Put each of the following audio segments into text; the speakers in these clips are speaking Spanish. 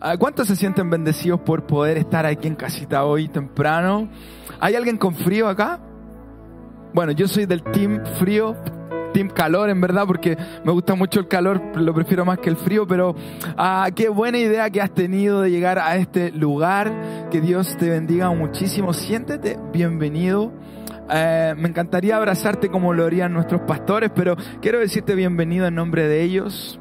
Ah, ¿Cuántos se sienten bendecidos por poder estar aquí en casita hoy temprano? ¿Hay alguien con frío acá? Bueno, yo soy del team frío, team calor en verdad, porque me gusta mucho el calor, lo prefiero más que el frío, pero ah, qué buena idea que has tenido de llegar a este lugar. Que Dios te bendiga muchísimo. Siéntete bienvenido. Eh, me encantaría abrazarte como lo harían nuestros pastores, pero quiero decirte bienvenido en nombre de ellos.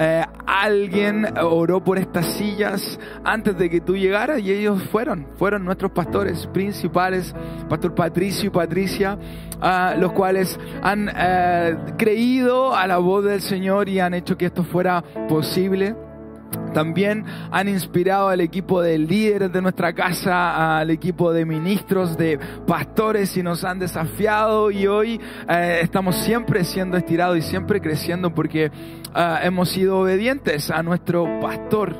Eh, alguien oró por estas sillas antes de que tú llegaras y ellos fueron, fueron nuestros pastores principales, Pastor Patricio y Patricia, ah, los cuales han eh, creído a la voz del Señor y han hecho que esto fuera posible. También han inspirado al equipo de líderes de nuestra casa, al equipo de ministros, de pastores y nos han desafiado y hoy eh, estamos siempre siendo estirados y siempre creciendo porque eh, hemos sido obedientes a nuestro pastor.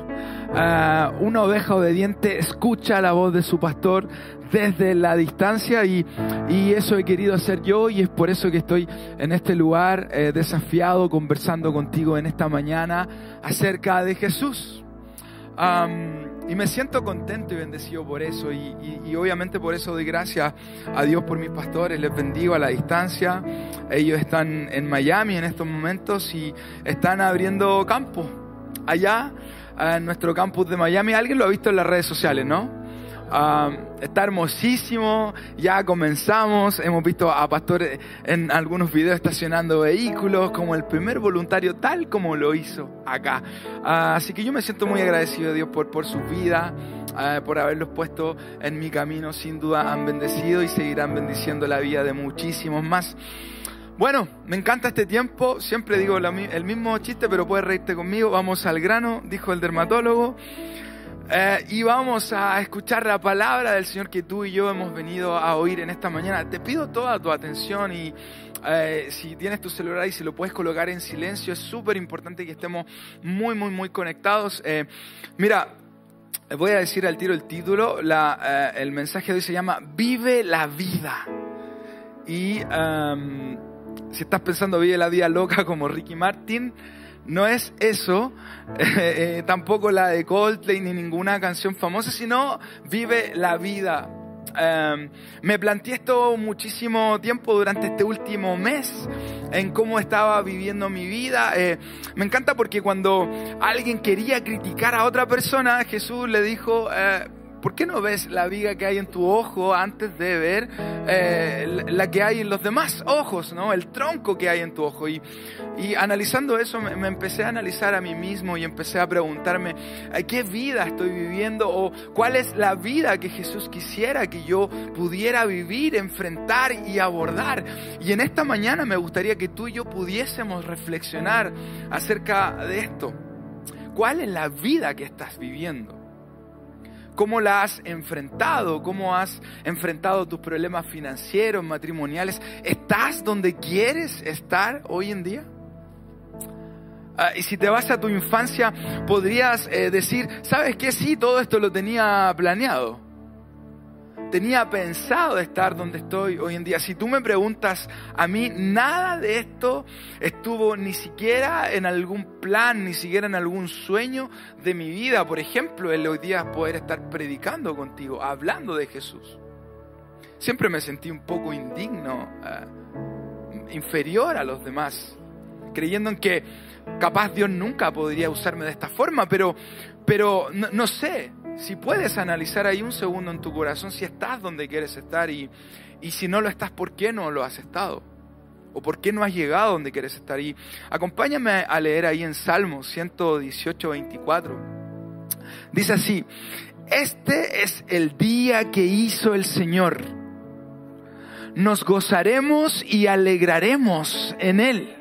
Eh, una oveja obediente escucha la voz de su pastor desde la distancia y, y, eso he querido hacer yo y es por eso que estoy en este lugar desafiado conversando contigo en esta mañana acerca de Jesús. y me siento contento y bendecido por eso y, y, obviamente por eso doy gracias a Dios por mis pastores, les bendigo a la distancia. Ellos están en Miami en estos momentos y están abriendo campo allá en nuestro campus de Miami. Alguien lo ha visto en las redes sociales, ¿no? está hermosísimo, ya comenzamos, hemos visto a pastores en algunos videos estacionando vehículos como el primer voluntario tal como lo hizo acá. Ah, así que yo me siento muy agradecido a Dios por, por su vida, ah, por haberlos puesto en mi camino, sin duda han bendecido y seguirán bendiciendo la vida de muchísimos más. Bueno, me encanta este tiempo, siempre digo el mismo chiste, pero puedes reírte conmigo, vamos al grano, dijo el dermatólogo. Eh, y vamos a escuchar la palabra del Señor que tú y yo hemos venido a oír en esta mañana. Te pido toda tu atención y eh, si tienes tu celular y si lo puedes colocar en silencio, es súper importante que estemos muy, muy, muy conectados. Eh, mira, voy a decir al tiro el título, el mensaje de hoy se llama Vive la vida. Y em, si estás pensando Vive la vida loca como Ricky Martin, no es eso, eh, eh, tampoco la de Coldplay ni ninguna canción famosa, sino vive la vida. Em, me planteé esto muchísimo tiempo durante este último mes en cómo estaba viviendo mi vida. Eh, me encanta porque cuando alguien quería criticar a otra persona, Jesús le dijo, ¿Por qué no ves la viga que hay en tu ojo antes de ver eh, la que hay en los demás ojos, ¿no? El tronco que hay en tu ojo. Y, y analizando eso me, empecé a analizar a mí mismo y empecé a preguntarme qué vida estoy viviendo o cuál es la vida que Jesús quisiera que yo pudiera vivir, enfrentar y abordar. Y en esta mañana me gustaría que tú y yo pudiésemos reflexionar acerca de esto. ¿Cuál es la vida que estás viviendo? ¿Cómo la has enfrentado? ¿Cómo has enfrentado tus problemas financieros, matrimoniales? ¿Estás donde quieres estar hoy en día? Ah, y si te vas a tu infancia, podrías eh, decir, ¿sabes qué? Sí, todo esto lo tenía planeado tenía pensado estar donde estoy hoy en día. Si tú me preguntas a mí, nada de esto estuvo ni siquiera en algún plan, ni siquiera en algún sueño de mi vida. Por ejemplo, el hoy día poder estar predicando contigo, hablando de Jesús. Siempre me sentí un poco indigno, eh, inferior a los demás, creyendo en que capaz Dios nunca podría usarme de esta forma, pero, pero no sé, si puedes analizar ahí un segundo en tu corazón si estás donde quieres estar y, y si no lo estás, ¿por qué no lo has estado? ¿O por qué no has llegado donde quieres estar? Y acompáñame a leer ahí en Salmos 118, 24. Dice así, este es el día que hizo el Señor. Nos gozaremos y alegraremos en él.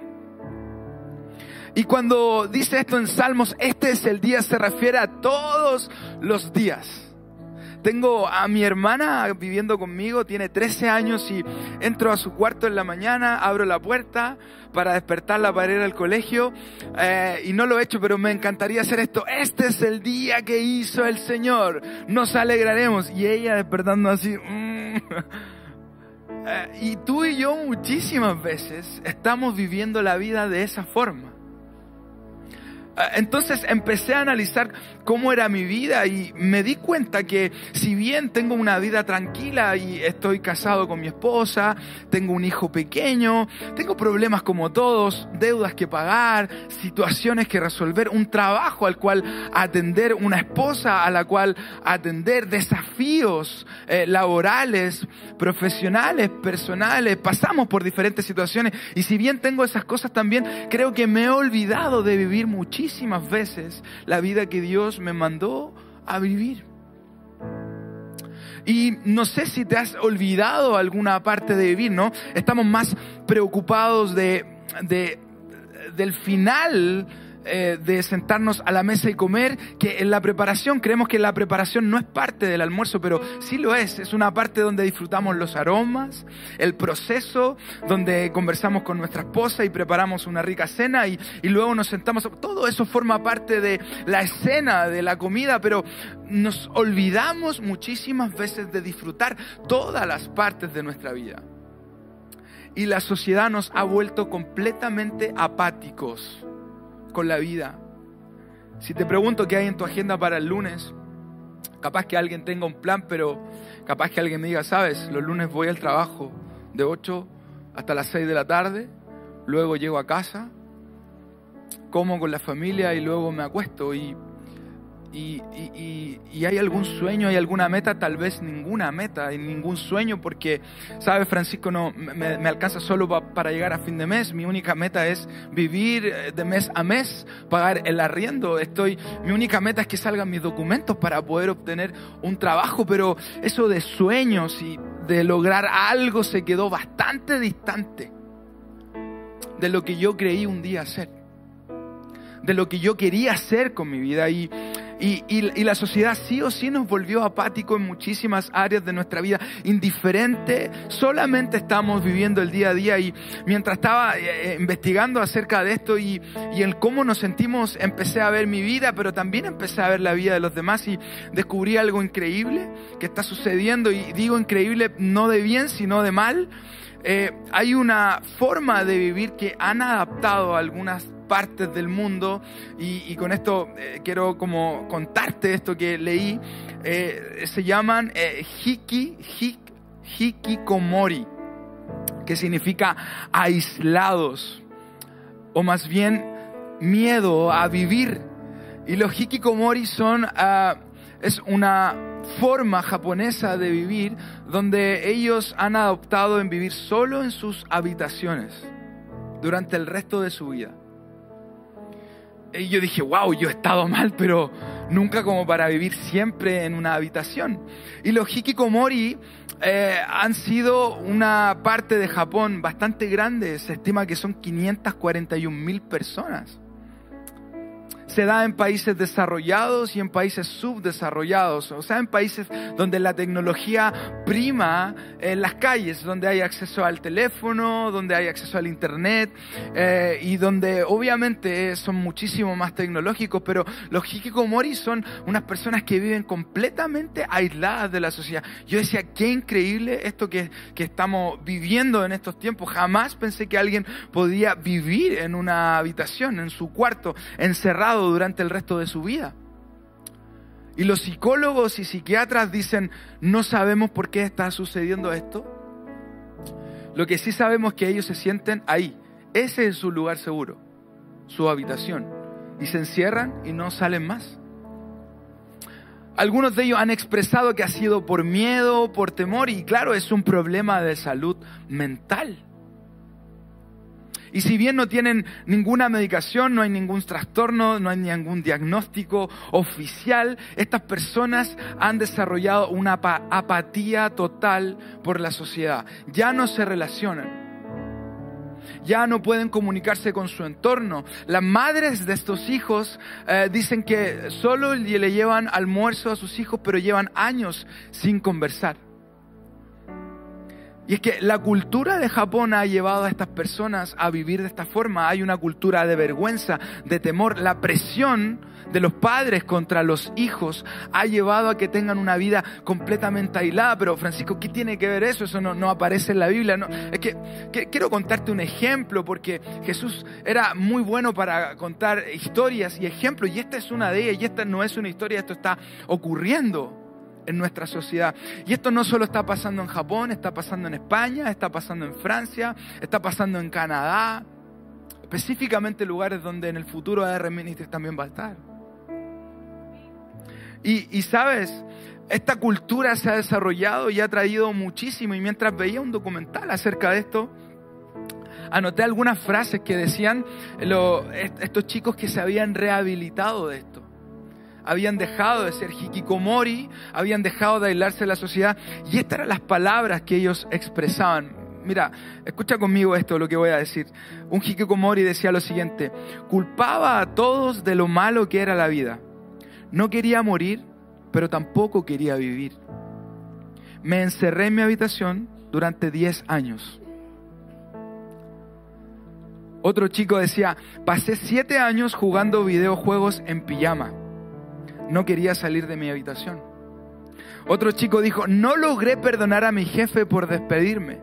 Y cuando dice esto en Salmos, este es el día, se refiere a todos los días. Tengo a mi hermana viviendo conmigo, tiene 13 años y entro a su cuarto en la mañana, abro la puerta para despertarla para ir al colegio eh, y no lo he hecho, pero me encantaría hacer esto. Este es el día que hizo el Señor, nos alegraremos. Y ella despertando así. Mm. Eh, y tú y yo muchísimas veces estamos viviendo la vida de esa forma. Ah, entonces empecé a analizar cómo era mi vida y me di cuenta que si bien tengo una vida tranquila y estoy casado con mi esposa, tengo un hijo pequeño, tengo problemas como todos, deudas que pagar, situaciones que resolver, un trabajo al cual atender, una esposa a la cual atender, desafíos eh, laborales, profesionales, personales, pasamos por diferentes situaciones y si bien tengo esas cosas también, creo que me he olvidado de vivir muchísimo muchísimas veces la vida que Dios me mandó a vivir. Y no sé si te has olvidado alguna parte de vivir, ¿no? Estamos más preocupados de, de del final eh, de sentarnos a la mesa y comer, que en la preparación, creemos que la preparación no es parte del almuerzo, pero sí lo es, es una parte donde disfrutamos los aromas, el proceso, donde conversamos con nuestra esposa y preparamos una rica cena y, y luego nos sentamos, todo eso forma parte de la escena de la comida, pero nos olvidamos muchísimas veces de disfrutar todas las partes de nuestra vida. Y la sociedad nos ha vuelto completamente apáticos con la vida. Si te pregunto qué hay en tu agenda para el lunes, capaz que alguien tenga un plan, pero capaz que alguien me diga, sabes, los lunes voy al trabajo de 8 hasta las 6 de la tarde, luego llego a casa, como con la familia y luego me acuesto y y, hay algún sueño, hay alguna meta, tal vez ninguna meta, hay ningún sueño, porque, ¿sabes, Francisco? No, me, alcanza solo para llegar a fin de mes. Mi única meta es vivir eh, de mes a mes, pagar el arriendo. Estoy, mi única meta es que salgan mis documentos para poder obtener un trabajo, pero eso de sueños y de lograr algo se quedó bastante distante de lo que yo creí un día hacer, de lo que yo quería hacer con mi vida. Y y, la sociedad sí o sí nos volvió apático en muchísimas áreas de nuestra vida, indiferente, solamente estamos viviendo el día a día. Y mientras estaba eh, eh, investigando acerca de esto y, y en cómo nos sentimos, empecé a ver mi vida, pero también empecé a ver la vida de los demás. Y descubrí algo increíble que está sucediendo. Y digo increíble no de bien, sino de mal. Eh, hay una forma de vivir que han adaptado algunas partes del mundo y, con esto eh, quiero como contarte esto que leí. Eh, se llaman eh, hiki, hik, hikikomori, que significa aislados o más bien miedo a vivir. Y los hikikomori son, ah, es una forma japonesa de vivir donde ellos han adoptado en vivir solo en sus habitaciones durante el resto de su vida. Y yo dije, wow, yo he estado mal, pero nunca como para vivir siempre en una habitación. Y los hikikomori eh, han sido una parte de Japón bastante grande, se estima que son 541 mil personas se da en países desarrollados y en países subdesarrollados, o sea, en países donde la tecnología prima en las calles, donde hay acceso al teléfono, donde hay acceso al internet eh, y donde obviamente son muchísimo más tecnológicos, pero los hikikomori son unas personas que viven completamente aisladas de la sociedad. Yo decía, qué increíble esto que, que estamos viviendo en estos tiempos. Jamás pensé que alguien podía vivir en una habitación, en su cuarto, encerrado durante el resto de su vida. Y los psicólogos y psiquiatras dicen, no sabemos por qué está sucediendo esto. Lo que sí sabemos es que ellos se sienten ahí. Ese es su lugar seguro, su habitación. Y se encierran y no salen más. Algunos de ellos han expresado que ha sido por miedo, por temor, y claro, es un problema de salud mental. Y si bien no tienen ninguna medicación, no hay ningún trastorno, no hay ningún diagnóstico oficial, estas personas han desarrollado una apatía total por la sociedad. Ya no se relacionan. Ya no pueden comunicarse con su entorno. Las madres de estos hijos eh, dicen que solo le llevan almuerzo a sus hijos, pero llevan años sin conversar. Y es que la cultura de Japón ha llevado a estas personas a vivir de esta forma. Hay una cultura de vergüenza, de temor. La presión de los padres contra los hijos ha llevado a que tengan una vida completamente aislada. Pero Francisco, ¿qué tiene que ver eso? Eso no, aparece en la Biblia. No. Es que, que, quiero contarte un ejemplo porque Jesús era muy bueno para contar historias y ejemplos y esta es una de ellas y esta no es una historia, esto está ocurriendo en nuestra sociedad. Y esto no solo está pasando en Japón, está pasando en España, está pasando en Francia, está pasando en Canadá, específicamente lugares donde en el futuro AR Ministries también va a estar. Y, sabes, esta cultura se ha desarrollado y ha traído muchísimo. Y mientras veía un documental acerca de esto, anoté algunas frases que decían estos chicos que se habían rehabilitado de esto. Habían dejado de ser hikikomori, habían dejado de aislarse de la sociedad. Y estas eran las palabras que ellos expresaban. Mira, escucha conmigo esto, lo que voy a decir. Un hikikomori decía lo siguiente, culpaba a todos de lo malo que era la vida no quería morir, pero tampoco quería vivir. Me encerré en mi habitación durante 10 años. Otro chico decía, pasé 7 años jugando videojuegos en pijama. No quería salir de mi habitación. Otro chico dijo, no logré perdonar a mi jefe por despedirme.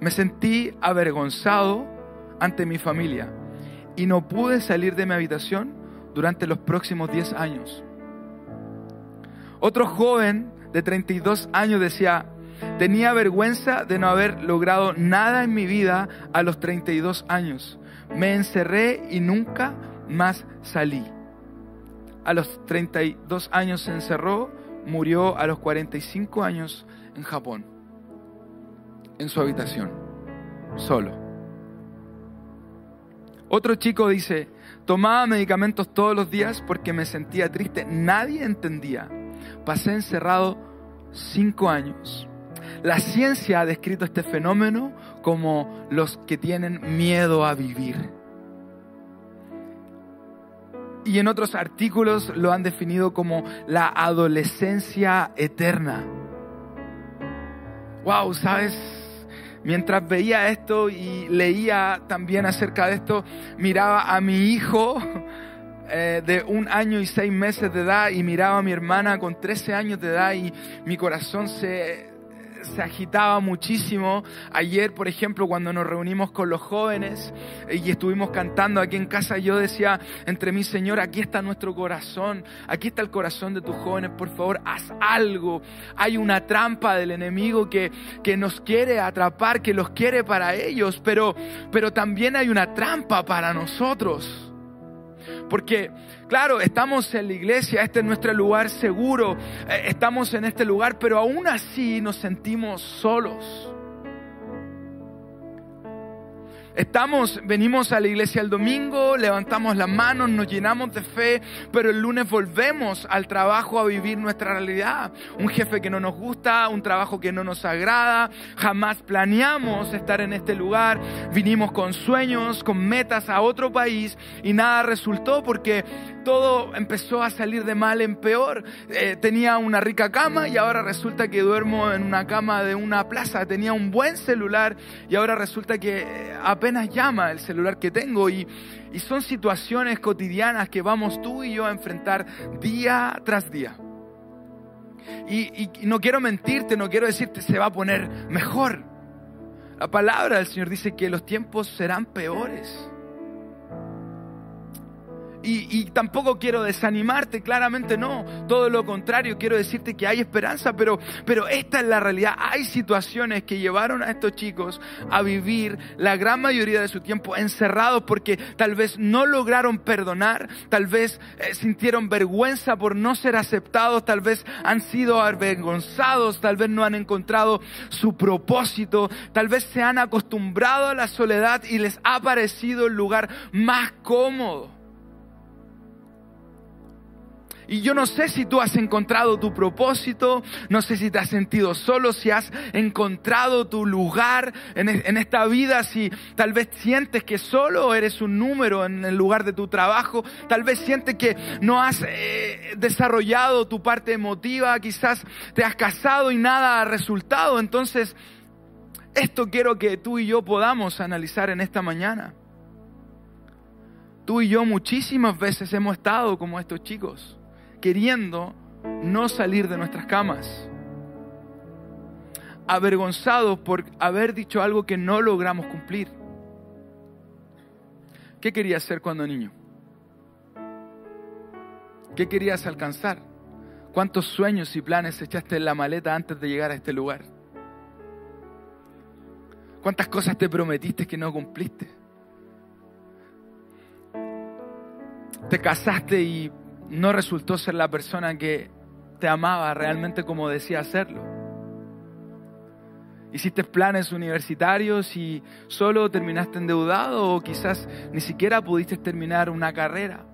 Me sentí avergonzado ante mi familia y no pude salir de mi habitación durante los próximos 10 años. Otro joven de 32 años decía, tenía vergüenza de no haber logrado nada en mi vida a los 32 años. Me encerré y nunca más salí. A los 32 años se encerró, murió a los 45 años en Japón, en su habitación, solo. Otro chico dice, tomaba medicamentos todos los días porque me sentía triste. Nadie entendía pasé encerrado cinco años. La ciencia ha descrito este fenómeno como los que tienen miedo a vivir. Y en otros artículos lo han definido como la adolescencia eterna. Wow, ¿sabes? Mientras veía esto y leía también acerca de esto, miraba a mi hijo eh, de un año y seis meses de edad y miraba a mi hermana con 13 años de edad y mi corazón se, se agitaba muchísimo. Ayer, por ejemplo, cuando nos reunimos con los jóvenes y estuvimos cantando aquí en casa, yo decía entre mí, Señor, aquí está nuestro corazón, aquí está el corazón de tus jóvenes, por favor, haz algo. Hay una trampa del enemigo que, que nos quiere atrapar, que los quiere para ellos, pero, pero también hay una trampa para nosotros. Porque, claro, estamos en la iglesia, este es nuestro lugar seguro, eh, estamos en este lugar, pero aún así nos sentimos solos. Estamos, venimos a la iglesia el domingo, levantamos las manos, nos llenamos de fe, pero el lunes volvemos al trabajo a vivir nuestra realidad. Un jefe que no nos gusta, un trabajo que no nos agrada, jamás planeamos estar en este lugar, vinimos con sueños, con metas a otro país y nada resultó porque todo empezó a salir de mal en peor. Eh, tenía una rica cama y ahora resulta que duermo en una cama de una plaza. Tenía un buen celular y ahora resulta que apenas apenas llama el celular que tengo y, son situaciones cotidianas que vamos tú y yo a enfrentar día tras día. Y, y no quiero mentirte, no quiero decirte se va a poner mejor. La palabra del Señor dice que los tiempos serán peores. Y, tampoco quiero desanimarte, claramente no. Todo lo contrario, quiero decirte que hay esperanza, pero, pero esta es la realidad. Hay situaciones que llevaron a estos chicos a vivir la gran mayoría de su tiempo encerrados porque tal vez no lograron perdonar, tal vez eh, sintieron vergüenza por no ser aceptados, tal vez han sido avergonzados, tal vez no han encontrado su propósito, tal vez se han acostumbrado a la soledad y les ha parecido el lugar más cómodo. Y yo no sé si tú has encontrado tu propósito, no sé si te has sentido solo, si has encontrado tu lugar en, esta vida, si tal vez sientes que solo eres un número en el lugar de tu trabajo, tal vez sientes que no has eh, desarrollado tu parte emotiva, quizás te has casado y nada ha resultado. Entonces, esto quiero que tú y yo podamos analizar en esta mañana. Tú y yo muchísimas veces hemos estado como estos chicos, queriendo no salir de nuestras camas, avergonzados por haber dicho algo que no logramos cumplir. ¿Qué querías ser cuando niño? ¿Qué querías alcanzar? ¿Cuántos sueños y planes echaste en la maleta antes de llegar a este lugar? ¿Cuántas cosas te prometiste que no cumpliste? Te casaste y no resultó ser la persona que te amaba realmente como decía hacerlo. Hiciste planes universitarios y solo terminaste endeudado o quizás ni siquiera pudiste terminar una carrera.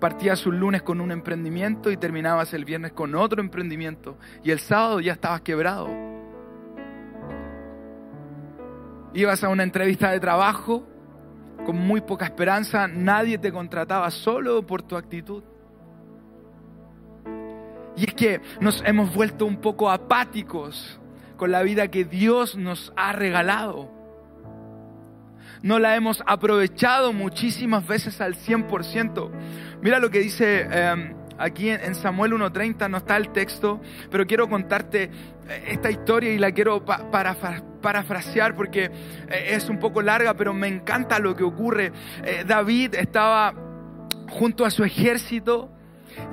Partías un lunes con un emprendimiento y terminabas el viernes con otro emprendimiento y el sábado ya estabas quebrado. Ibas a una entrevista de trabajo con muy poca esperanza, nadie te contrataba solo por tu actitud. Y es que nos hemos vuelto un poco apáticos con la vida que Dios nos ha regalado. No la hemos aprovechado muchísimas veces al 100%. Mira lo que dice em, aquí en Samuel 1.30, no está el texto, pero quiero contarte eh, esta historia y la quiero parafrasear porque eh, es un poco larga, pero me encanta lo que ocurre. Eh, David estaba junto a su ejército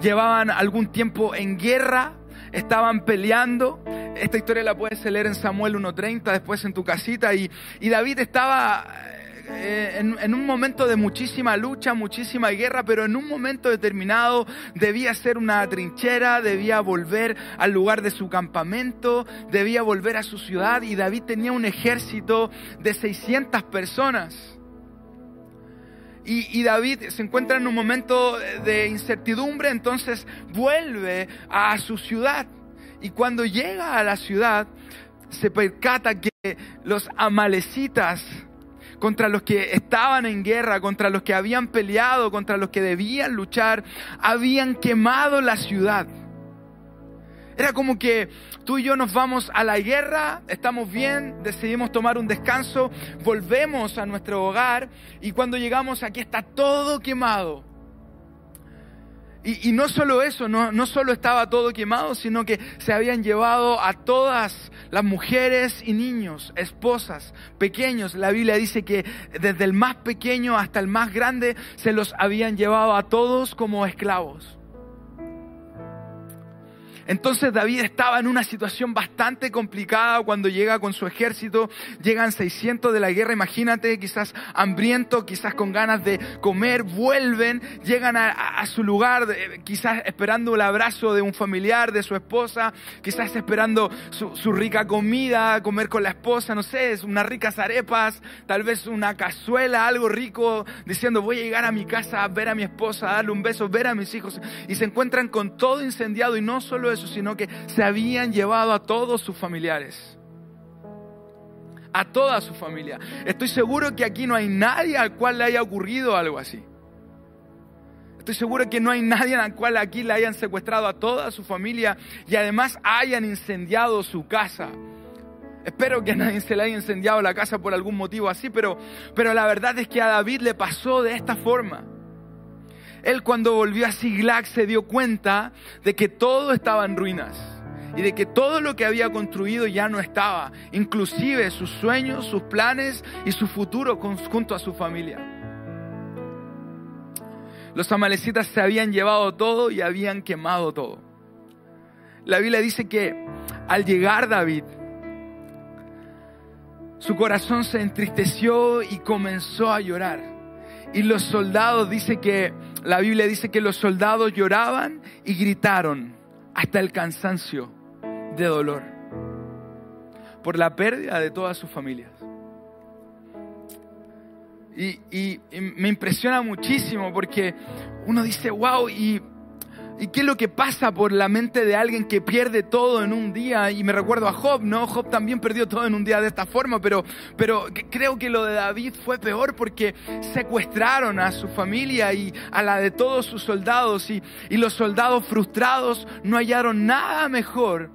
llevaban algún tiempo en guerra, estaban peleando. Esta historia la puedes leer en Samuel 1.30, después en tu casita. Y, David estaba eh, en, un momento de muchísima lucha, muchísima guerra, pero en un momento determinado debía ser una trinchera, debía volver al lugar de su campamento, debía volver a su ciudad y David tenía un ejército de 600 personas. Y, David se encuentra en un momento de incertidumbre, entonces vuelve a su ciudad. Y cuando llega a la ciudad, se percata que los amalecitas, contra los que estaban en guerra, contra los que habían peleado, contra los que debían luchar, habían quemado la ciudad. Era como que tú y yo nos vamos a la guerra, estamos bien, decidimos tomar un descanso, volvemos a nuestro hogar y cuando llegamos aquí está todo quemado. Y, no solo eso, no, no solo estaba todo quemado, sino que se habían llevado a todas las mujeres y niños, esposas, pequeños. La Biblia dice que desde el más pequeño hasta el más grande se los habían llevado a todos como esclavos. Entonces David estaba en una situación bastante complicada cuando llega con su ejército, llegan 600 de la guerra, imagínate, quizás hambriento, quizás con ganas de comer, vuelven, llegan a, su lugar, quizás esperando el abrazo de un familiar, de su esposa, quizás esperando su, rica comida, comer con la esposa, no sé, unas ricas arepas, tal vez una cazuela, algo rico, diciendo voy a llegar a mi casa a ver a mi esposa, a darle un beso, ver a mis hijos, y se encuentran con todo incendiado y no solo eso, sino que se habían llevado a todos sus familiares. A toda su familia. Estoy seguro que aquí no hay nadie al cual le haya ocurrido algo así. Estoy seguro que no hay nadie al cual aquí le hayan secuestrado a toda su familia y además hayan incendiado su casa. Espero que nadie se le haya incendiado la casa por algún motivo así, pero, pero la verdad es que a David le pasó de esta forma. Él cuando volvió a Siglac se dio cuenta de que todo estaba en ruinas y de que todo lo que había construido ya no estaba, inclusive sus sueños, sus planes y su futuro junto a su familia. Los amalecitas se habían llevado todo y habían quemado todo. La Biblia dice que al llegar David, su corazón se entristeció y comenzó a llorar. Y los soldados, dice que, la Biblia dice que los soldados lloraban y gritaron hasta el cansancio de dolor por la pérdida de todas sus familias. Y, me impresiona muchísimo porque uno dice, wow, y ¿Y qué es lo que pasa por la mente de alguien que pierde todo en un día? Y me recuerdo a Job, ¿no? Job también perdió todo en un día de esta forma, pero, pero creo que lo de David fue peor porque secuestraron a su familia y a la de todos sus soldados y, y los soldados frustrados no hallaron nada mejor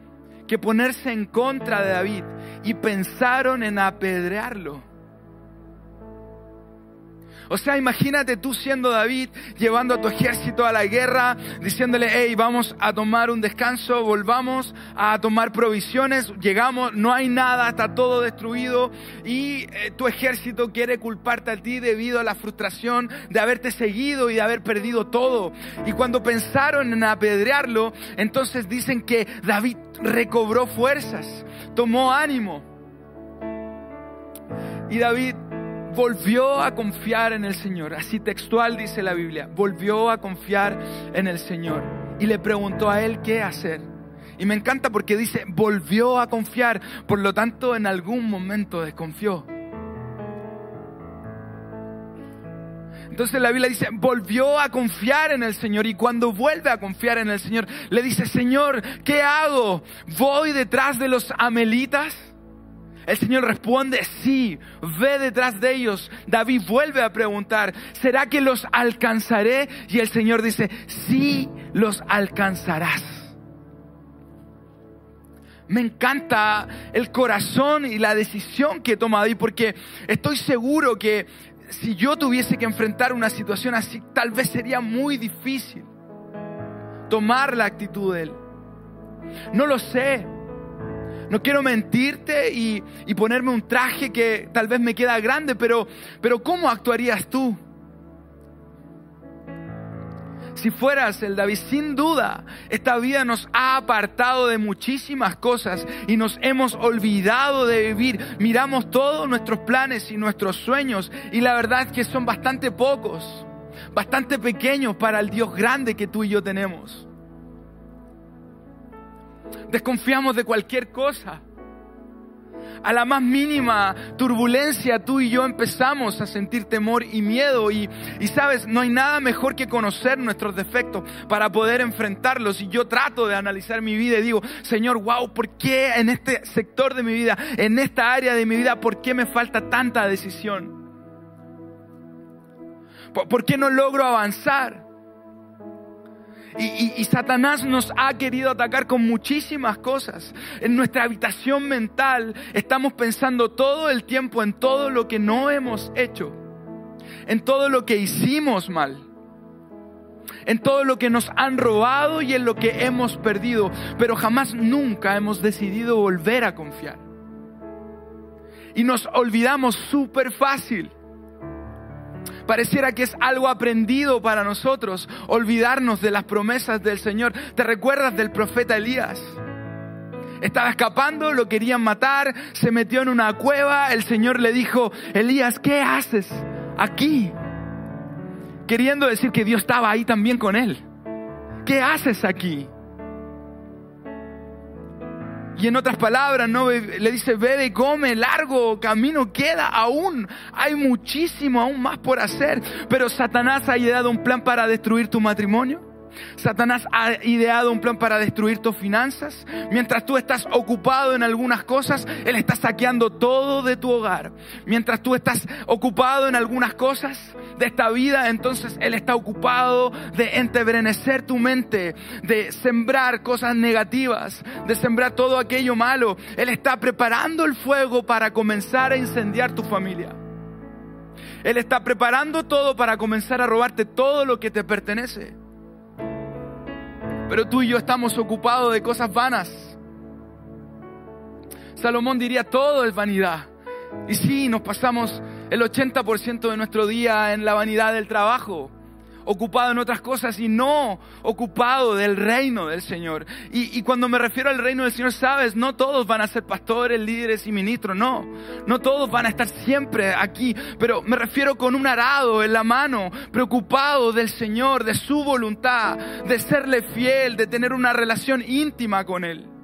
que ponerse en contra de David y pensaron en apedrearlo. O sea, imagínate tú siendo David, llevando a tu ejército a la guerra, diciéndole, hey, vamos a tomar un descanso, volvamos a tomar provisiones, llegamos, no hay nada, está todo destruido y eh, tu ejército quiere culparte a ti debido a la frustración de haberte seguido y de haber perdido todo. Y cuando pensaron en apedrearlo, entonces dicen que David recobró fuerzas, tomó ánimo. Y David volvió a confiar en el Señor. Así textual dice la Biblia. Volvió a confiar en el Señor. Y le preguntó a él qué hacer. Y me encanta porque dice, volvió a confiar. Por lo tanto, en algún momento desconfió. Entonces la Biblia dice, volvió a confiar en el Señor y cuando vuelve a confiar en el Señor, le dice, Señor, ¿qué hago? ¿Voy detrás de los amelitas? El Señor responde, sí, ve detrás de ellos. David vuelve a preguntar, ¿será que los alcanzaré? Y el Señor dice, sí, los alcanzarás. Me encanta el corazón y la decisión que toma David porque estoy seguro que si yo tuviese que enfrentar una situación así, tal vez sería muy difícil tomar la actitud de él. No lo sé. No quiero mentirte y, ponerme un traje que tal vez me queda grande, pero, pero ¿cómo actuarías tú? Si fueras el David, sin duda, esta vida nos ha apartado de muchísimas cosas y nos hemos olvidado de vivir. Miramos todos nuestros planes y nuestros sueños y la verdad es que son bastante pocos, bastante pequeños para el Dios grande que tú y yo tenemos. Desconfiamos de cualquier cosa a la más mínima turbulencia, tú y yo empezamos a sentir temor y miedo. Y, y, sabes, no hay nada mejor que conocer nuestros defectos para poder enfrentarlos. Y yo trato de analizar mi vida y digo, Señor, wow, ¿por qué en este sector de mi vida, en esta área de mi vida, por qué me falta tanta decisión? ¿Por qué no logro avanzar? Y, Satanás nos ha querido atacar con muchísimas cosas. En nuestra habitación mental estamos pensando todo el tiempo en todo lo que no hemos hecho, en todo lo que hicimos mal, en todo lo que nos han robado y en lo que hemos perdido, pero jamás nunca hemos decidido volver a confiar. Y nos olvidamos súper fácil. Pareciera que es algo aprendido para nosotros, olvidarnos de las promesas del Señor. ¿Te recuerdas del profeta Elías? Estaba escapando, lo querían matar, se metió en una cueva, el Señor le dijo, Elías, ¿qué haces aquí? Queriendo decir que Dios estaba ahí también con él. ¿Qué haces aquí? Y en otras palabras, ¿no? le dice, bebe come, largo camino queda aún. Hay muchísimo aún más por hacer. Pero Satanás ha ideado un plan para destruir tu matrimonio. Satanás ha ideado un plan para destruir tus finanzas. Mientras tú estás ocupado en algunas cosas, Él está saqueando todo de tu hogar. Mientras tú estás ocupado en algunas cosas de esta vida, entonces Él está ocupado de entebrenecer tu mente, de sembrar cosas negativas, de sembrar todo aquello malo. Él está preparando el fuego para comenzar a incendiar tu familia. Él está preparando todo para comenzar a robarte todo lo que te pertenece. Pero tú y yo estamos ocupados de cosas vanas. Salomón diría, todo es vanidad. Y sí, nos pasamos el 80% de nuestro día en la vanidad del trabajo ocupado en otras cosas y no ocupado del reino del Señor. Y, cuando me refiero al reino del Señor, sabes, no todos van a ser pastores, líderes y ministros, no. No todos van a estar siempre aquí, pero me refiero con un arado en la mano, preocupado del Señor, de su voluntad, de serle fiel, de tener una relación íntima con Él.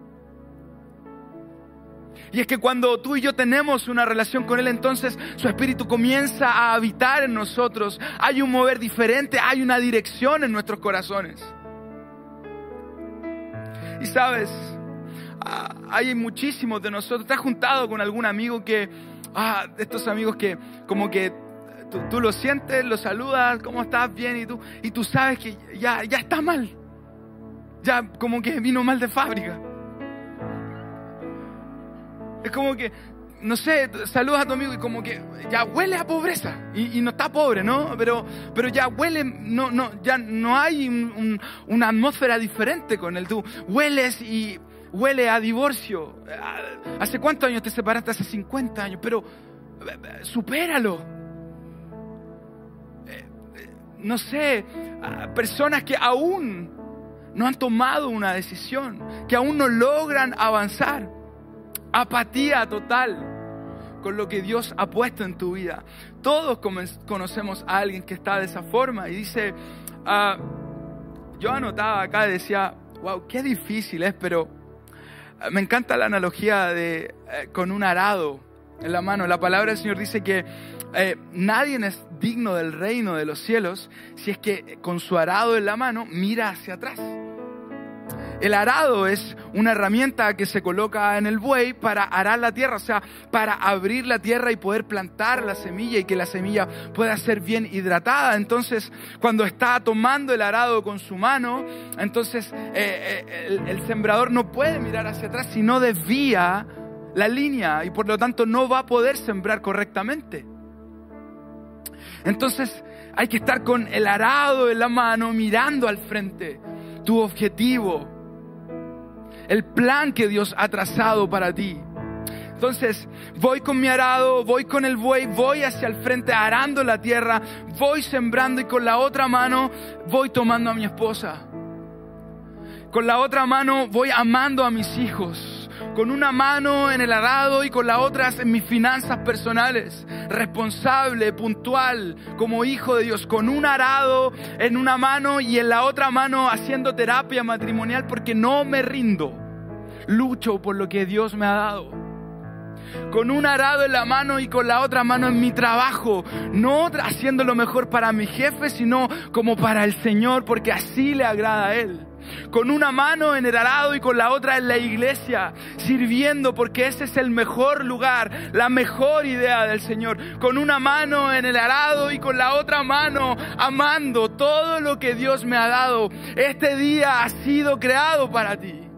Y es que cuando tú y yo tenemos una relación con Él, entonces su Espíritu comienza a habitar en nosotros. Hay un mover diferente, hay una dirección en nuestros corazones. Y sabes, ah, hay muchísimos de nosotros. ¿Te has juntado con algún amigo que, ah, estos amigos que como que tú, tú lo sientes, lo saludas, ¿cómo estás? Bien, y tú, y tú sabes que ya, ya está mal. Ya como que vino mal de fábrica. Es como que no sé, saludas a tu amigo y como que ya huele a pobreza y, no está pobre, ¿no? Pero, pero ya huele, no, no, ya no hay una atmósfera diferente con él. Tú hueles y huele a divorcio. ¿Hace cuántos años te separaste? Hace 50 años, pero supéralo. Eh, eh, no sé, personas que aún no han tomado una decisión, que aún no logran avanzar. Apatía total con lo que Dios ha puesto en tu vida. Todos conocemos a alguien que está de esa forma y dice, ah, yo anotaba acá decía, wow, qué difícil es, pero ah, me encanta la analogía de eh, con un arado en la mano. La palabra del Señor dice que eh, nadie es digno del reino de los cielos si es que con su arado en la mano mira hacia atrás. El arado es una herramienta que se coloca en el buey para arar la tierra, o sea, para abrir la tierra y poder plantar la semilla y que la semilla pueda ser bien hidratada. Entonces, cuando está tomando el arado con su mano, entonces eh, eh, el, sembrador no puede mirar hacia atrás si no desvía la línea y por lo tanto no va a poder sembrar correctamente. Entonces hay que estar con el arado en la mano mirando al frente, tu objetivo, el plan que Dios ha trazado para ti. Entonces, voy con mi arado, voy con el buey, voy hacia el frente arando la tierra, voy sembrando y con la otra mano voy tomando a mi esposa. Con la otra mano voy amando a mis hijos con una mano en el arado y con la otra en mis finanzas personales, responsable, puntual, como hijo de Dios, con un arado en una mano y en la otra mano haciendo terapia matrimonial porque no me rindo, lucho por lo que Dios me ha dado con un arado en la mano y con la otra mano en mi trabajo, no haciendo lo mejor para mi jefe, sino como para el Señor, porque así le agrada a Él con una mano en el arado y con la otra en la iglesia, sirviendo porque ese es el mejor lugar, la mejor idea del Señor, con una mano en el arado y con la otra mano amando todo lo que Dios me ha dado. Este día ha sido creado para ti.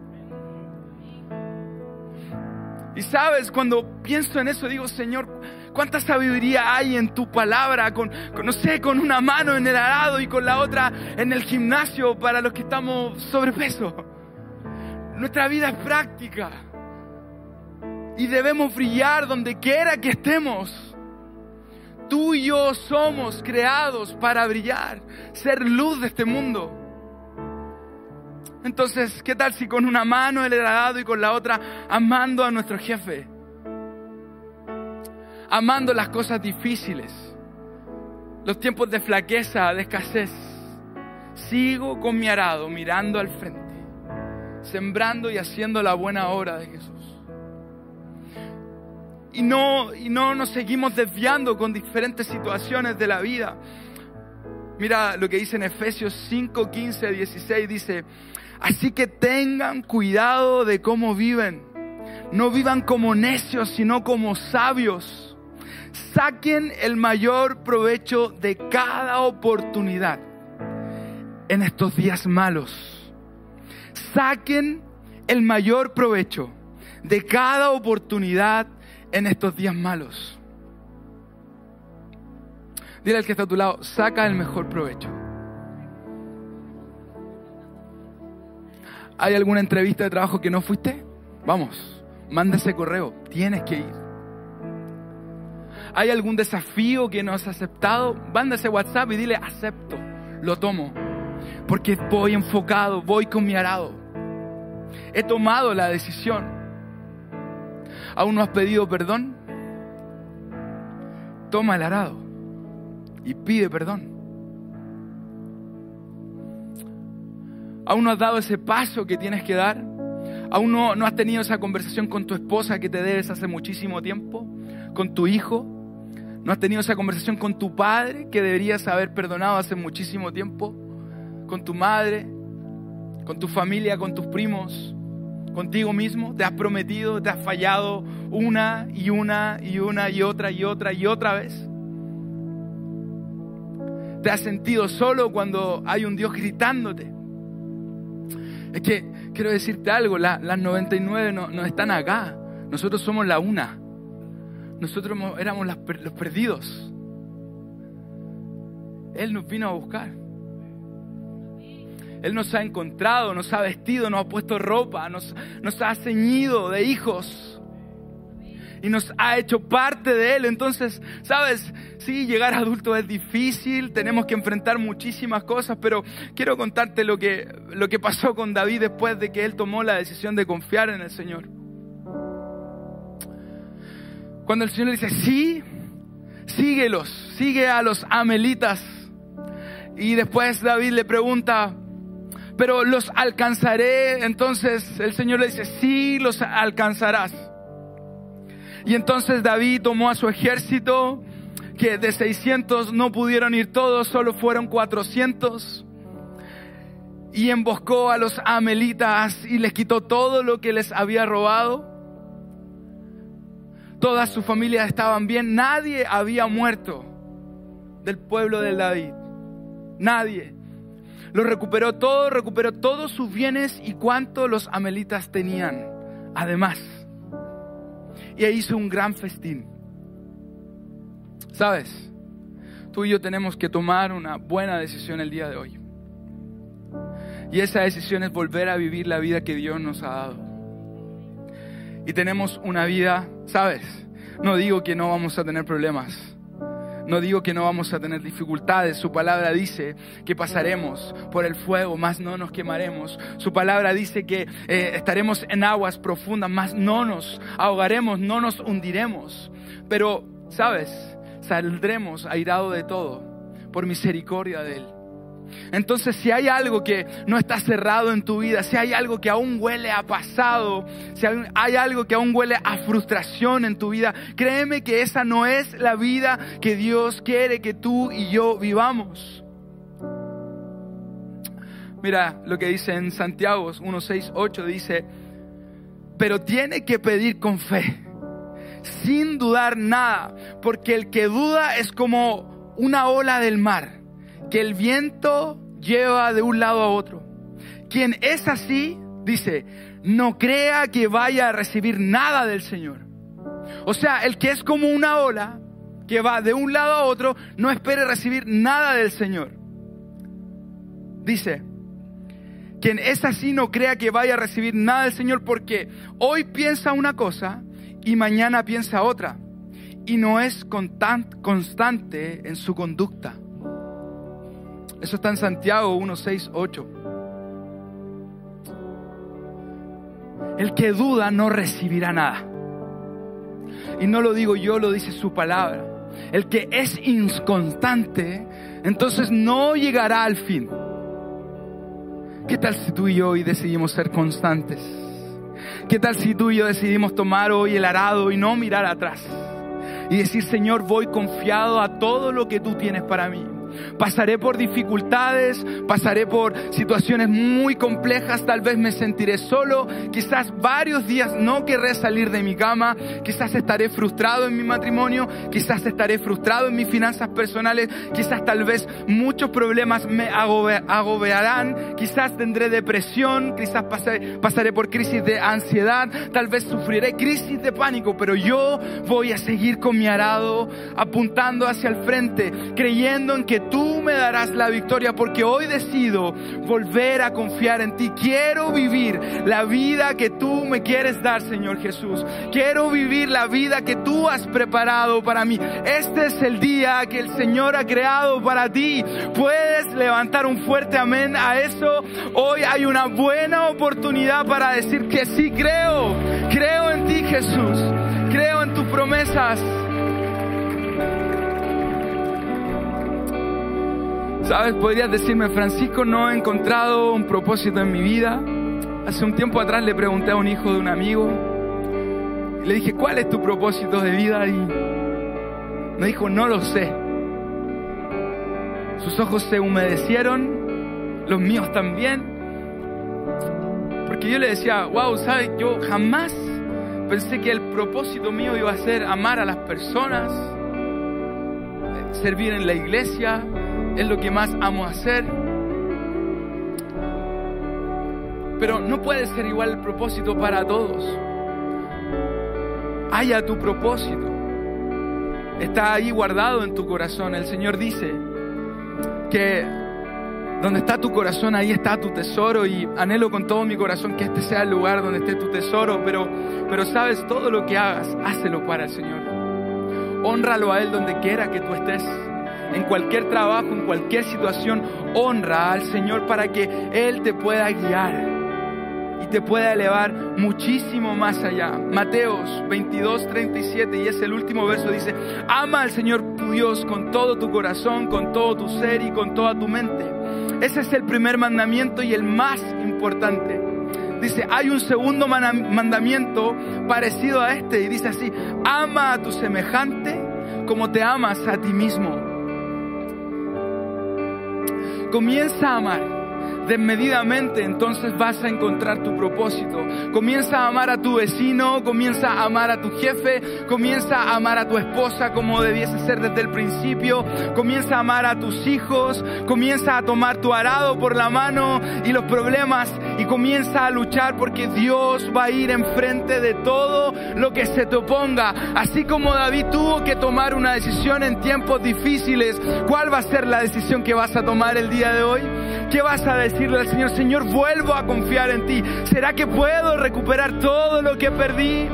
Y sabes, cuando pienso en eso, digo, Señor, cuánta sabiduría hay en tu palabra, con, no sé, con una mano en el arado y con la otra en el gimnasio para los que estamos sobrepeso. Nuestra vida es práctica y debemos brillar donde quiera que estemos. Tú y yo somos creados para brillar, ser luz de este mundo. Entonces, ¿qué tal si con una mano el arado y con la otra amando a nuestro jefe? amando las cosas difíciles, los tiempos de flaqueza, de escasez. Sigo con mi arado mirando al frente, sembrando y haciendo la buena obra de Jesús. Y no, y no nos seguimos desviando con diferentes situaciones de la vida. Mira lo que dice en Efesios 5, 15, 16, dice, así que tengan cuidado de cómo viven. No vivan como necios, sino como sabios saquen el mayor provecho de cada oportunidad en estos días malos. Saquen el mayor provecho de cada oportunidad en estos días malos. Dile al que está a tu lado, saca el mejor provecho. ¿Hay alguna entrevista de trabajo que no fuiste? Vamos, manda ese correo, tienes que ir. ¿Hay algún desafío que no has aceptado? Manda WhatsApp y dile, acepto, lo tomo. Porque voy enfocado, voy con mi arado. He tomado la decisión. ¿Aún no has pedido perdón? Toma el arado y pide perdón. ¿Aún no has dado ese paso que tienes que dar? ¿Aún no, no has tenido esa conversación con tu esposa que te debes hace muchísimo tiempo? ¿Con tu hijo? ¿No has tenido esa conversación con tu padre que deberías haber perdonado hace muchísimo tiempo? ¿Con tu madre? ¿Con tu familia? ¿Con tus primos? ¿Contigo mismo? ¿Te has prometido? ¿Te has fallado una y una y una y otra y otra y otra vez? ¿Te has sentido solo cuando hay un Dios gritándote? Es que quiero decirte algo, las 99 no, no están acá, nosotros somos la una. nosotros éramos los perdidos. Él nos vino a buscar. Él nos ha encontrado, nos ha vestido, nos ha puesto ropa, nos ha ceñido de hijos y nos ha hecho parte de Él. Entonces, sabes, sí, llegar adulto es difícil, tenemos que enfrentar muchísimas cosas, pero quiero contarte lo que, lo que pasó con David después de que Él tomó la decisión de confiar en el Señor. Cuando el Señor le dice, sí, síguelos, sigue a los amelitas. Y después David le pregunta, pero los alcanzaré. Entonces el Señor le dice, sí, los alcanzarás. Y entonces David tomó a su ejército, que de 600 no pudieron ir todos, solo fueron 400. Y emboscó a los amelitas y les quitó todo lo que les había robado todas sus familias estaban bien, nadie había muerto del pueblo de David. Nadie. Lo recuperó todo, recuperó todos sus bienes y cuanto los amelitas tenían. Además. Y hizo un gran festín. ¿Sabes? Tú y yo tenemos que tomar una buena decisión el día de hoy. Y esa decisión es volver a vivir la vida que Dios nos ha dado y tenemos una vida, ¿sabes? No digo que no vamos a tener problemas. No digo que no vamos a tener dificultades. Su palabra dice que pasaremos por el fuego, más no nos quemaremos. Su palabra dice que eh, estaremos en aguas profundas, más no nos ahogaremos, no nos hundiremos. Pero, ¿sabes? Saldremos airado de todo por misericordia de Él. Entonces, si hay algo que no está cerrado en tu vida, si hay algo que aún huele a pasado, si hay algo que aún huele a frustración en tu vida, créeme que esa no es la vida que Dios quiere que tú y yo vivamos. Mira lo que dice en Santiago 1, 6, 8, dice, pero tiene que pedir con fe, sin dudar nada, porque el que duda es como una ola del mar que el viento lleva de un lado a otro. Quien es así, dice, no crea que vaya a recibir nada del Señor. O sea, el que es como una ola que va de un lado a otro, no espere recibir nada del Señor. Dice, quien es así no crea que vaya a recibir nada del Señor porque hoy piensa una cosa y mañana piensa otra y no es constante en su conducta. Eso está en Santiago 1, 6, 8. El que duda no recibirá nada. Y no lo digo yo, lo dice su palabra. El que es inconstante, entonces no llegará al fin. ¿Qué tal si tú y yo hoy decidimos ser constantes? ¿Qué tal si tú y yo decidimos tomar hoy el arado y no mirar atrás? Y decir, Señor, voy confiado a todo lo que tú tienes para mí. Pasaré por dificultades, pasaré por situaciones muy complejas, tal vez me sentiré solo, quizás varios días no querré salir de mi cama, quizás estaré frustrado en mi matrimonio, quizás estaré frustrado en mis finanzas personales, quizás tal vez muchos problemas me agobiarán, quizás tendré depresión, quizás pasaré, pasaré por crisis de ansiedad, tal vez sufriré crisis de pánico, pero yo voy a seguir con mi arado apuntando hacia el frente, creyendo en que tú me darás la victoria porque hoy decido volver a confiar en ti. Quiero vivir la vida que tú me quieres dar, Señor Jesús. Quiero vivir la vida que tú has preparado para mí. Este es el día que el Señor ha creado para ti. Puedes levantar un fuerte amén a eso. Hoy hay una buena oportunidad para decir que sí creo. Creo en ti, Jesús. Creo en tus promesas. Sabes, podrías decirme, Francisco, no he encontrado un propósito en mi vida. Hace un tiempo atrás le pregunté a un hijo de un amigo, le dije, ¿cuál es tu propósito de vida? Y me dijo, no lo sé. Sus ojos se humedecieron, los míos también. Porque yo le decía, wow, ¿sabes? Yo jamás pensé que el propósito mío iba a ser amar a las personas, servir en la iglesia, es lo que más amo hacer. Pero no puede ser igual el propósito para todos. Haya tu propósito. está ahí guardado en tu corazón. El Señor dice que donde está tu corazón, ahí está tu tesoro y anhelo con todo mi corazón que este sea el lugar donde esté tu tesoro, pero, pero sabes, todo lo que hagas, hácelo para el Señor. Honralo a Él donde quiera que tú estés. En cualquier trabajo, en cualquier situación, honra al Señor para que Él te pueda guiar y te pueda elevar muchísimo más allá. Mateos 22, 37 y es el último verso, dice, ama al Señor tu Dios con todo tu corazón, con todo tu ser y con toda tu mente. Ese es el primer mandamiento y el más importante. Dice, hay un segundo mandamiento parecido a este y dice así, ama a tu semejante como te amas a ti mismo. Comienza a amar desmedidamente, entonces vas a encontrar tu propósito. Comienza a amar a tu vecino, comienza a amar a tu jefe, comienza a amar a tu esposa como debiese ser desde el principio, comienza a amar a tus hijos, comienza a tomar tu arado por la mano y los problemas y comienza a luchar porque Dios va a ir enfrente de todo lo que se te oponga. Así como David tuvo que tomar una decisión en tiempos difíciles, ¿cuál va a ser la decisión que vas a tomar el día de hoy? ¿Qué vas a decirle al Señor? Señor, vuelvo a confiar en ti. ¿Será que puedo recuperar todo lo que perdí?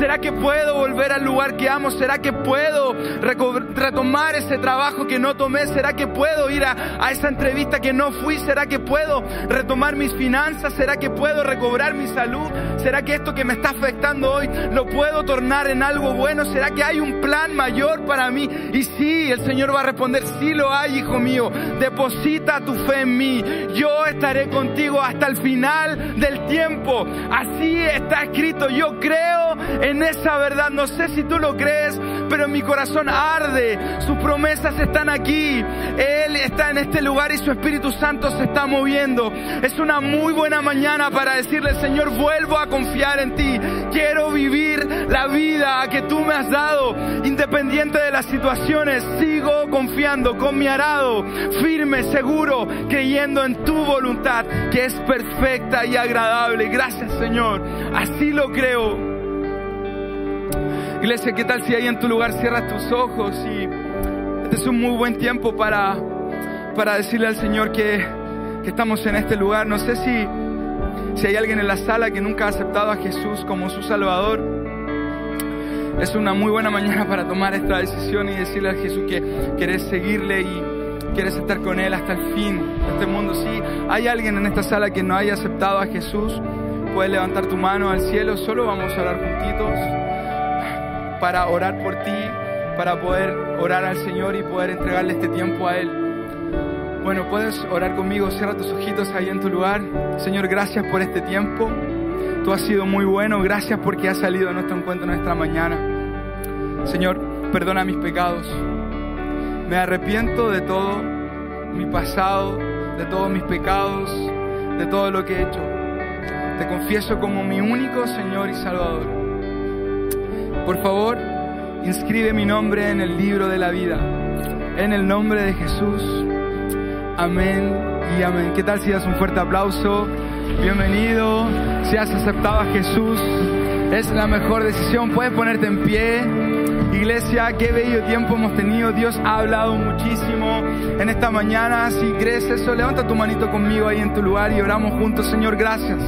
¿Será que puedo volver al lugar que amo? ¿Será que puedo retomar ese trabajo que no tomé? ¿Será que puedo ir a, esa entrevista que no fui? ¿Será que puedo retomar mis finanzas? ¿Será que puedo recobrar mi salud? ¿Será que esto que me está afectando hoy lo puedo tornar en algo bueno? ¿Será que hay un plan mayor para mí? Y sí, el Señor va a responder, sí lo hay, hijo mío. Deposita tu fe en mí. Yo estaré contigo hasta el final del tiempo. Así está escrito. Yo creo en en esa verdad. No sé si tú lo crees, pero mi corazón arde. Sus promesas están aquí. Él está en este lugar y su Espíritu Santo se está moviendo. Es una muy buena mañana para decirle, Señor, vuelvo a confiar en ti. Quiero vivir la vida que tú me has dado. Independiente de las situaciones, sigo confiando con mi arado, firme, seguro, creyendo en tu voluntad, que es perfecta y agradable. Gracias, Señor. Así lo creo. Iglesia, ¿qué tal si ahí en tu lugar cierras tus ojos? Y este es un muy buen tiempo para, para decirle al Señor que, que estamos en este lugar. No sé si, si hay alguien en la sala que nunca ha aceptado a Jesús como su Salvador. Es una muy buena mañana para tomar esta decisión y decirle a Jesús que quieres seguirle y quieres estar con Él hasta el fin de este mundo. Si hay alguien en esta sala que no haya aceptado a Jesús, puedes levantar tu mano al cielo. Solo vamos a orar juntitos para orar por ti, para poder orar al Señor y poder entregarle este tiempo a Él. Bueno, puedes orar conmigo, cierra tus ojitos ahí en tu lugar. Señor, gracias por este tiempo. Tú has sido muy bueno, gracias porque has salido de nuestro encuentro en esta mañana. Señor, perdona mis pecados. Me arrepiento de todo mi pasado, de todos mis pecados, de todo lo que he hecho. Te confieso como mi único Señor y Salvador. Por favor, inscribe mi nombre en el libro de la vida. En el nombre de Jesús. Amén y amén. ¿Qué tal si das un fuerte aplauso? Bienvenido. Si has aceptado a Jesús, es la mejor decisión. Puedes ponerte en pie. Iglesia, qué bello tiempo hemos tenido. Dios ha hablado muchísimo en esta mañana. Si crees eso, levanta tu manito conmigo ahí en tu lugar y oramos juntos. Señor, gracias.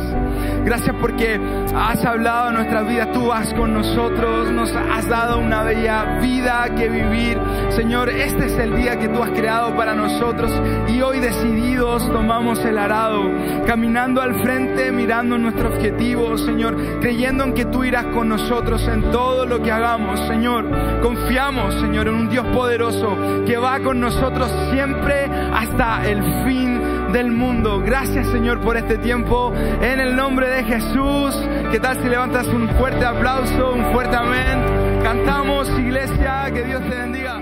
Gracias porque has hablado en nuestras vidas. Tú vas con nosotros. Nos has dado una bella vida que vivir. Señor, este es el día que tú has creado para nosotros. Y hoy decididos tomamos el arado. Caminando al frente, mirando nuestro objetivo, Señor. Creyendo en que tú irás con nosotros en todo lo que hagamos, Señor. Confiamos, Señor, en un Dios poderoso que va con nosotros siempre hasta el fin del mundo. Gracias, Señor, por este tiempo. En el nombre de Jesús, ¿qué tal si levantas un fuerte aplauso, un fuerte amén? Cantamos, iglesia, que Dios te bendiga.